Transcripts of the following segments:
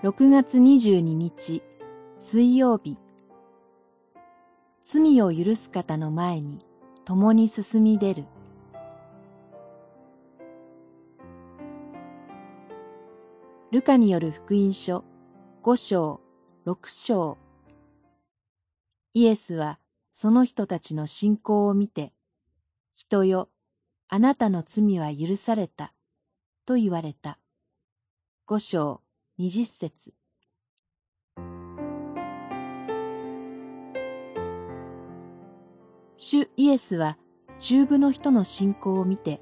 6月22日水曜日。罪を許す方の前に共に進み出る。ルカによる福音書5章6章。イエスはその人たちの信仰を見て人よあなたの罪は許されたと言われた。5章。二十節主イエスは中部の人の信仰を見て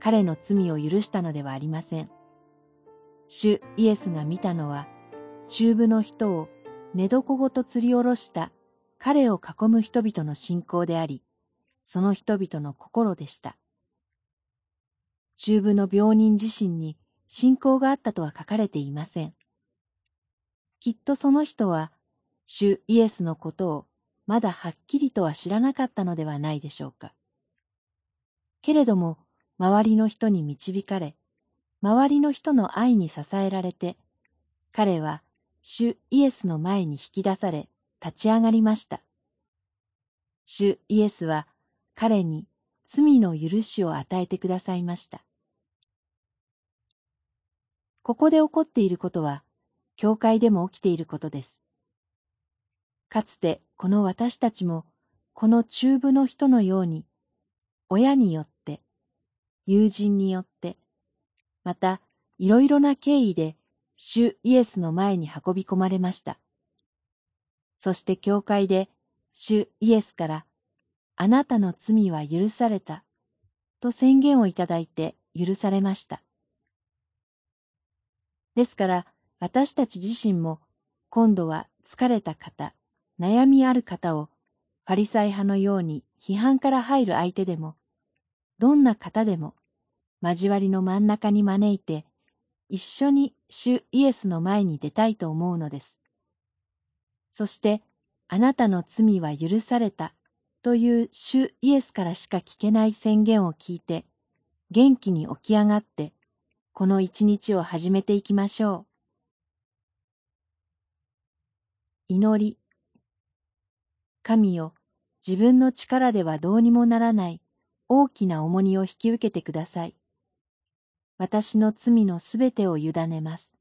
彼の罪を許したのではありません。主イエスが見たのは中部の人を寝床ごと吊り下ろした彼を囲む人々の信仰であり、その人々の心でした。中部の病人自身に信仰があったとは書かれていません。きっとその人は、主イエスのことをまだはっきりとは知らなかったのではないでしょうか。けれども、周りの人に導かれ、周りの人の愛に支えられて、彼は主イエスの前に引き出され、立ち上がりました。主イエスは彼に罪の許しを与えてくださいました。ここで起こっていることは、教会でも起きていることです。かつてこの私たちも、この中部の人のように、親によって、友人によって、またいろいろな経緯で主イエスの前に運び込まれました。そして教会で主イエスからあなたの罪は許されたと宣言をいただいて許されました。ですから私たち自身も今度は疲れた方、悩みある方をファリサイ派のように批判から入る相手でも、どんな方でも交わりの真ん中に招いて一緒に主イエスの前に出たいと思うのです。そしてあなたの罪は許されたという主イエスからしか聞けない宣言を聞いて元気に起き上がってこの一日を始めていきましょう。祈り。神よ、自分の力ではどうにもならない大きな重荷を引き受けてください。私の罪のすべてを委ねます。